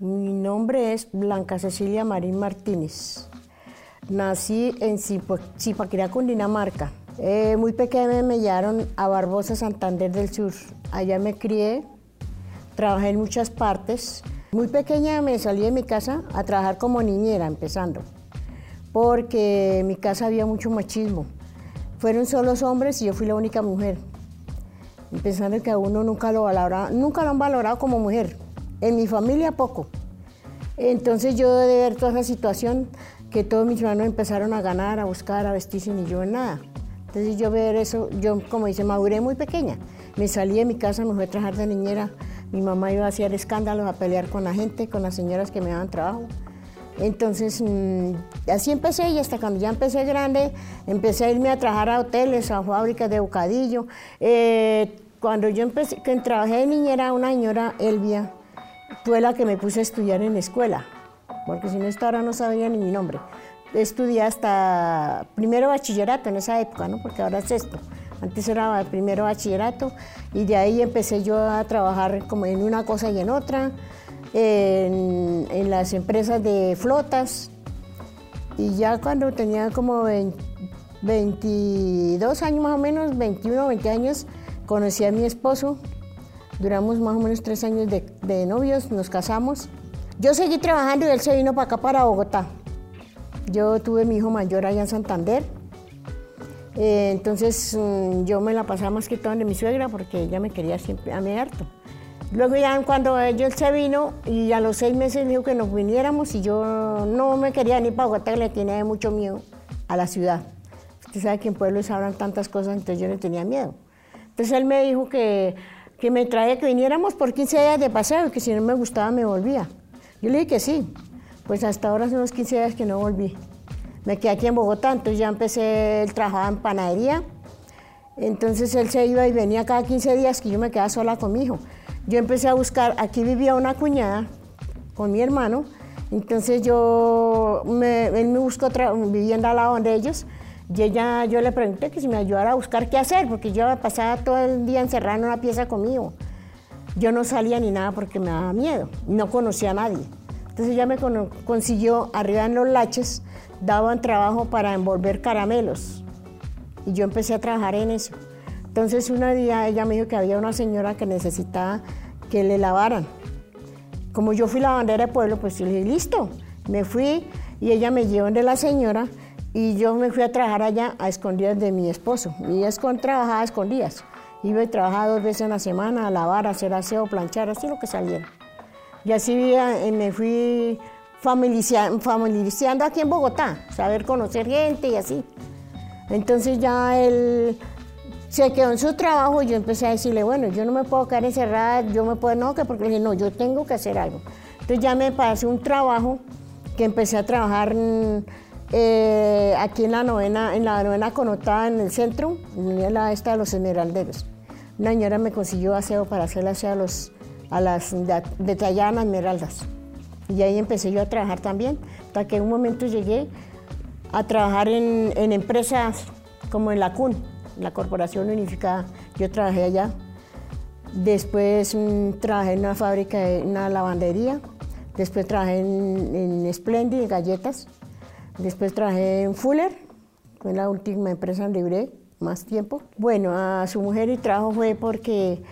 Mi nombre es Blanca Cecilia Marín Martínez. Nací en Zipaquirá, Cundinamarca. Eh, muy pequeña me llevaron a Barbosa, Santander del Sur. Allá me crié, trabajé en muchas partes. Muy pequeña me salí de mi casa a trabajar como niñera, empezando, porque en mi casa había mucho machismo. Fueron solos hombres y yo fui la única mujer. Pensando que a uno nunca lo, valora, nunca lo han valorado como mujer. En mi familia poco. Entonces yo de ver toda esa situación, que todos mis hermanos empezaron a ganar, a buscar, a vestirse y yo en nada. Entonces yo ver eso, yo como dice, maduré muy pequeña. Me salí de mi casa, me fui a trabajar de niñera. Mi mamá iba a hacer escándalos, a pelear con la gente, con las señoras que me daban trabajo. Entonces, mm, así empecé y hasta cuando ya empecé grande, empecé a irme a trabajar a hoteles, a fábricas de bocadillo. Eh, cuando yo empecé, que trabajé de niñera, una señora, Elvia, fue la que me puse a estudiar en la escuela, porque si no, esta ahora no sabía ni mi nombre. Estudié hasta primero bachillerato en esa época, ¿no? porque ahora es esto. Antes era primero bachillerato y de ahí empecé yo a trabajar como en una cosa y en otra en, las empresas de flotas. Y ya cuando tenía como 22 años más o menos, 21 o 20 años, conocí a mi esposo. Duramos más o menos tres años de, novios, nos casamos. Yo seguí trabajando y él se vino para acá, para Bogotá. Yo tuve mi hijo mayor allá en Santander. Eh, entonces mm, yo me la pasaba más que todo de mi suegra porque ella me quería siempre a mí harto. Luego ya cuando él se vino y a los seis meses dijo que nos viniéramos y yo no me quería ni para Bogotá, le tenía mucho miedo a la ciudad. Usted sabe que en pueblos hablan tantas cosas, entonces yo le tenía miedo. Entonces él me dijo que, que me traía que viniéramos por 15 días de paseo que si no me gustaba me volvía. Yo le dije que sí. Pues hasta ahora son unos 15 días que no volví. Me quedé aquí en Bogotá, entonces ya empecé, él trabajaba en panadería. Entonces él se iba y venía cada 15 días que yo me quedaba sola con mi hijo yo empecé a buscar, aquí vivía una cuñada con mi hermano, entonces yo, él me buscó otra vivienda al lado de ellos, y ella, yo le pregunté que si me ayudara a buscar qué hacer, porque yo pasaba todo el día encerrada en una pieza conmigo. Yo no salía ni nada porque me daba miedo, no conocía a nadie. Entonces ella me consiguió arriba en los laches, daban trabajo para envolver caramelos. Y yo empecé a trabajar en eso. Entonces un día ella me dijo que había una señora que necesitaba que le lavaran. Como yo fui la bandera de pueblo, pues yo le dije, listo. Me fui y ella me llevó de la señora y yo me fui a trabajar allá a escondidas de mi esposo. Y ella trabajaba a escondidas. Iba y trabajaba dos veces en la semana a lavar, a hacer aseo, planchar, así lo que saliera. Y así eh, me fui familiarizando aquí en Bogotá, saber conocer gente y así. Entonces ya él se quedó en su trabajo y yo empecé a decirle, bueno, yo no me puedo quedar encerrada, yo me puedo, no, que porque le dije, no, yo tengo que hacer algo. Entonces ya me pasó un trabajo que empecé a trabajar eh, aquí en la novena, en la novena connotada en el centro, en la esta de los esmeralderos. Una señora me consiguió aseo para hacerle aseo a, los, a las detalladas esmeraldas. Y ahí empecé yo a trabajar también, hasta que en un momento llegué a trabajar en, en empresas como en la CUN la Corporación Unificada, yo trabajé allá. Después mm, trabajé en una fábrica, en una lavandería. Después trabajé en, en Splendid, galletas. Después trabajé en Fuller, fue la última empresa donde duré más tiempo. Bueno, a su mujer y trabajo fue porque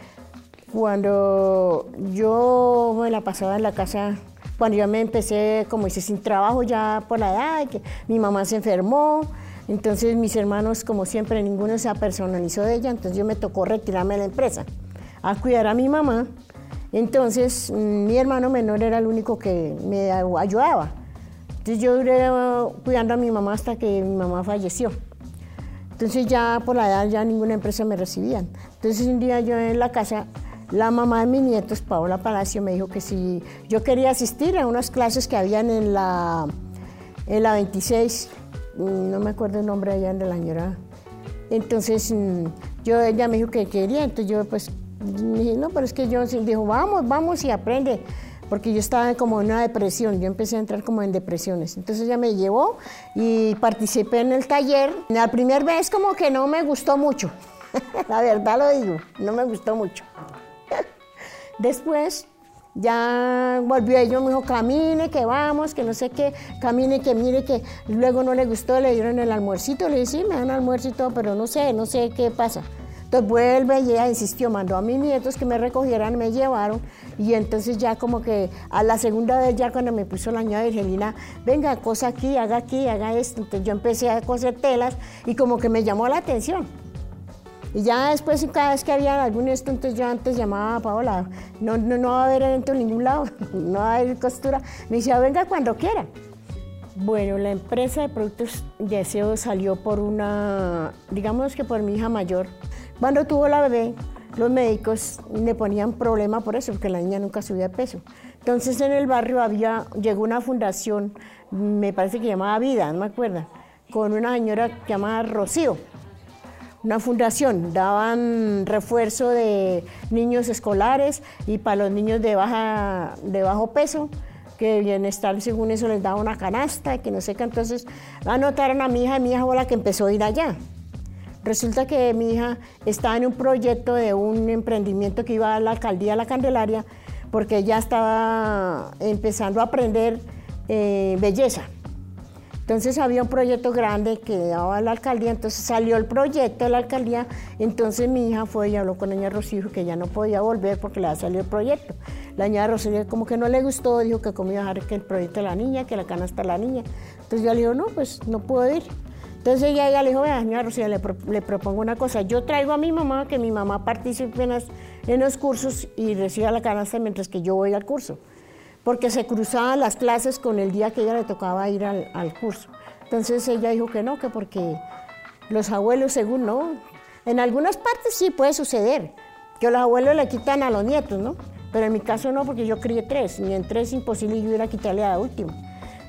cuando yo me la pasaba en la casa, cuando yo me empecé, como dice, sin trabajo ya por la edad, mi mamá se enfermó, entonces mis hermanos, como siempre, ninguno se personalizó de ella, entonces yo me tocó retirarme de la empresa a cuidar a mi mamá. Entonces mm, mi hermano menor era el único que me ayudaba. Entonces yo duré uh, cuidando a mi mamá hasta que mi mamá falleció. Entonces ya por la edad ya ninguna empresa me recibía. Entonces un día yo en la casa, la mamá de mis nietos, Paola Palacio, me dijo que si yo quería asistir a unas clases que habían en la, en la 26 Mm, no me acuerdo el nombre allá de la señora. Entonces, mm, yo, ella me dijo que quería, entonces yo pues dije, no, pero es que yo dijo, vamos, vamos y aprende, porque yo estaba como en una depresión, yo empecé a entrar como en depresiones. Entonces ella me llevó y participé en el taller. La primera vez como que no me gustó mucho, la verdad lo digo, no me gustó mucho. Después Ya volvió ella, me dijo, camine, que vamos, que no sé qué, camine, que mire, que luego no le gustó, le dieron el almuercito, le dije, sí, me dan almuerzo y todo, pero no sé, no sé qué pasa. Entonces vuelve y ella insistió, mandó a mis nietos que me recogieran, me llevaron y entonces ya como que a la segunda vez ya cuando me puso la ña Virgelina, venga, cosa aquí, haga aquí, haga esto, entonces yo empecé a coser telas y como que me llamó la atención. Y ya después, cada vez que había algún esto, entonces yo antes llamaba a Paola, no, no, no va a haber evento en ningún lado, no va a haber costura. Me decía, venga cuando quiera. Bueno, la empresa de productos de aseo salió por una, digamos que por mi hija mayor. Cuando tuvo la bebé, los médicos le ponían problema por eso, porque la niña nunca subía de peso. Entonces en el barrio había, llegó una fundación, me parece que llamaba Vida, no me acuerdo, con una señora llamada Rocío. Una fundación, daban refuerzo de niños escolares y para los niños de, baja, de bajo peso, que bienestar según eso les daba una canasta, que no sé qué. Entonces anotaron a mi hija y mi hija fue la que empezó a ir allá. Resulta que mi hija estaba en un proyecto de un emprendimiento que iba a la alcaldía de la Candelaria, porque ella estaba empezando a aprender eh, belleza. Entonces había un proyecto grande que daba la alcaldía, entonces salió el proyecto de la alcaldía, entonces mi hija fue y habló con niña Rocío que ya no podía volver porque le había salido el proyecto. La niña Rocío como que no le gustó, dijo que comía dejar que el proyecto de la niña, que la canasta de la niña. Entonces yo le digo, no, pues no puedo ir. Entonces ella, ella le dijo, vea, señora Rocío, le, propongo una cosa, yo traigo a mi mamá, que mi mamá participe en, los cursos y reciba la canasta mientras que yo voy al curso porque se cruzaban las clases con el día que ella le tocaba ir al, curso. Entonces ella dijo que no, que porque los abuelos, según no, en algunas partes sí puede suceder, que los abuelos le quitan a los nietos, ¿no? Pero en mi caso no, porque yo crié tres, y en tres es imposible yo ir a quitarle a la última.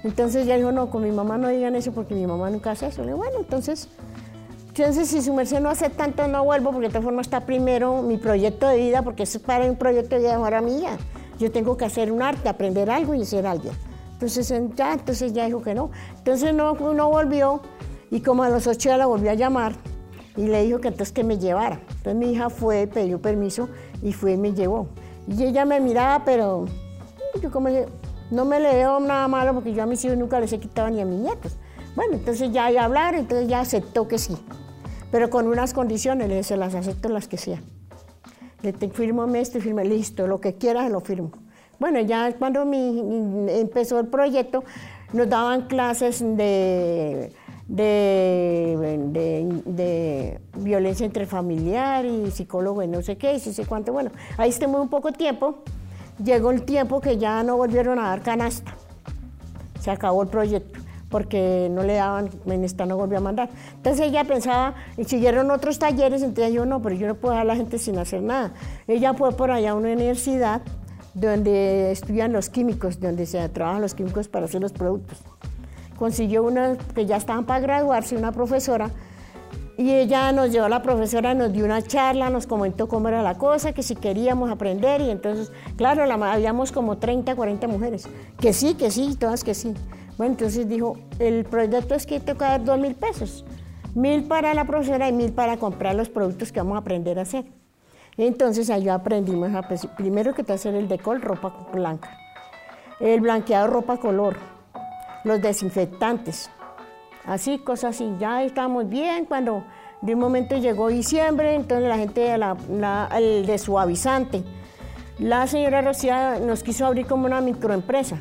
Entonces ella dijo, no, con mi mamá no digan eso porque mi mamá nunca hace eso. Le bueno, entonces, entonces si su merced no hace tanto, no vuelvo, porque de todas formas está primero mi proyecto de vida, porque es para un proyecto de vida ahora mía. Yo tengo que hacer un arte, aprender algo y ser alguien. Entonces ya, entonces ya dijo que no. Entonces no, no volvió y como a los ocho ya la volvió a llamar y le dijo que entonces que me llevara. Entonces mi hija fue, pidió permiso y fue y me llevó. Y ella me miraba, pero yo como no me le veo nada malo porque yo a mis hijos nunca les he quitado ni a mis nietos. Bueno, entonces ya a hablar, entonces ya aceptó que sí. Pero con unas condiciones, le se las acepto las que sean. Le firmo esto y firme, listo, lo que quieras lo firmo. Bueno, ya cuando mi, empezó el proyecto, nos daban clases de, de, de, violencia intrafamiliar y psicólogo y no sé qué, y sí sé cuánto. Bueno, ahí estuve un poco tiempo. Llegó el tiempo que ya no volvieron a dar canasta. Se acabó el proyecto porque no le daban, en esta no volvió a mandar. Entonces ella pensaba, y siguieron otros talleres, entonces yo no, pero yo no puedo dejar a la gente sin hacer nada. Ella fue por allá a una universidad donde estudian los químicos, donde se trabajan los químicos para hacer los productos. Consiguió una que ya estaban para graduarse, una profesora, y ella nos llevó a la profesora, nos dio una charla, nos comentó cómo era la cosa, que si queríamos aprender, y entonces, claro, la, habíamos como 30, 40 mujeres, que sí, que sí, todas que sí. Bueno, entonces dijo, el proyecto es que toca dar dos mil pesos, mil para la profesora y mil para comprar los productos que vamos a aprender a hacer. Entonces allá aprendimos a, primero que te hacer el decol, ropa blanca, el blanqueado, ropa color, los desinfectantes, así, cosas así. Ya estábamos bien cuando de un momento llegó diciembre, entonces la gente, el de suavizante, la señora Rocía nos quiso abrir como una microempresa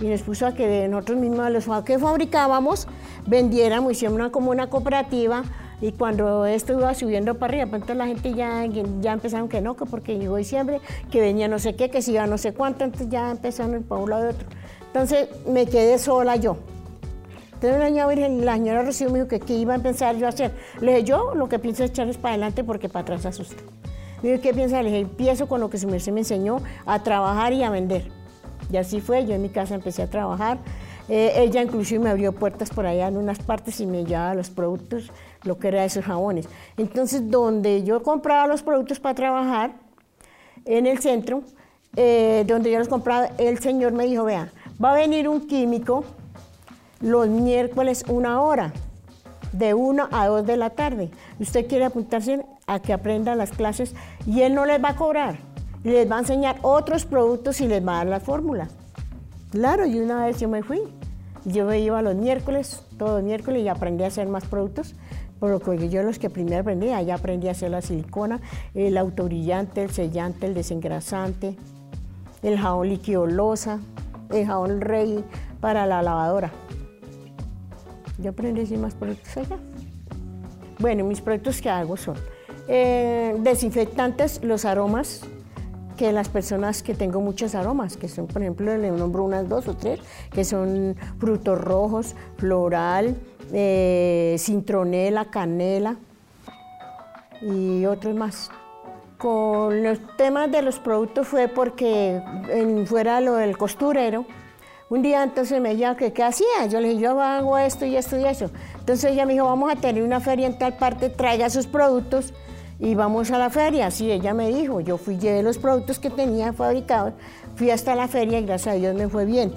y nos puso a que nosotros mismos los que fabricábamos vendiéramos, hicimos como una cooperativa y cuando esto iba subiendo para arriba, pues entonces la gente ya, ya empezaron que no, que porque llegó diciembre, que venía no sé qué, que iba no sé cuánto, entonces ya empezaron para un lado y otro. Entonces me quedé sola yo. Entonces la señora, Virgen, la señora Rocío me dijo que qué iba a empezar yo a hacer. Le dije, yo lo que pienso es echarles para adelante porque para atrás asusta. Me dijo, ¿qué piensa? Le dije, empiezo con lo que su merced me enseñó a trabajar y a vender. Y así fue, yo en mi casa empecé a trabajar. Eh, ella inclusive me abrió puertas por allá en unas partes y me llevaba los productos lo que era esos jabones. Entonces, donde yo compraba los productos para trabajar, en el centro, eh, donde yo los compraba, el señor me dijo, vea, va a venir un químico los miércoles una hora, de una a dos de la tarde. Usted quiere apuntarse a que aprenda las clases y él no les va a cobrar. les va a enseñar otros productos y les va a dar la fórmula. Claro, y una vez yo me fui. Yo iba los miércoles, todos los miércoles, y aprendí a hacer más productos. Por lo que yo los que primero aprendí, allá aprendí a hacer la silicona, el autobrillante, el sellante, el desengrasante, el jabón líquido losa, el jabón rey para la lavadora. Yo aprendí a hacer más productos allá. Bueno, mis productos que hago son eh, desinfectantes, los aromas, que las personas que tengo muchos aromas, que son, por ejemplo, le nombro unas dos o tres, que son frutos rojos, floral, eh, cintronela, canela y otros más. Con los temas de los productos fue porque fuera lo del costurero, un día entonces me dijo que qué hacía, yo le dije, yo hago esto y esto y eso. Entonces ella me dijo, vamos a tener una feria en tal parte, traiga sus productos y vamos a la feria. Sí, ella me dijo, yo fui, llevé los productos que tenía fabricados, fui hasta la feria y gracias a Dios me fue bien.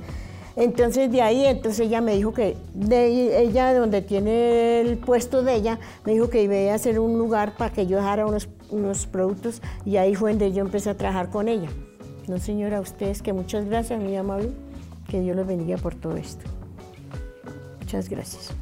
Entonces de ahí, entonces ella me dijo que de ella, donde tiene el puesto de ella, me dijo que iba a hacer un lugar para que yo dejara unos, unos productos y ahí fue donde yo empecé a trabajar con ella. No, señora, ustedes que muchas gracias, muy amable, que Dios los bendiga por todo esto. Muchas gracias.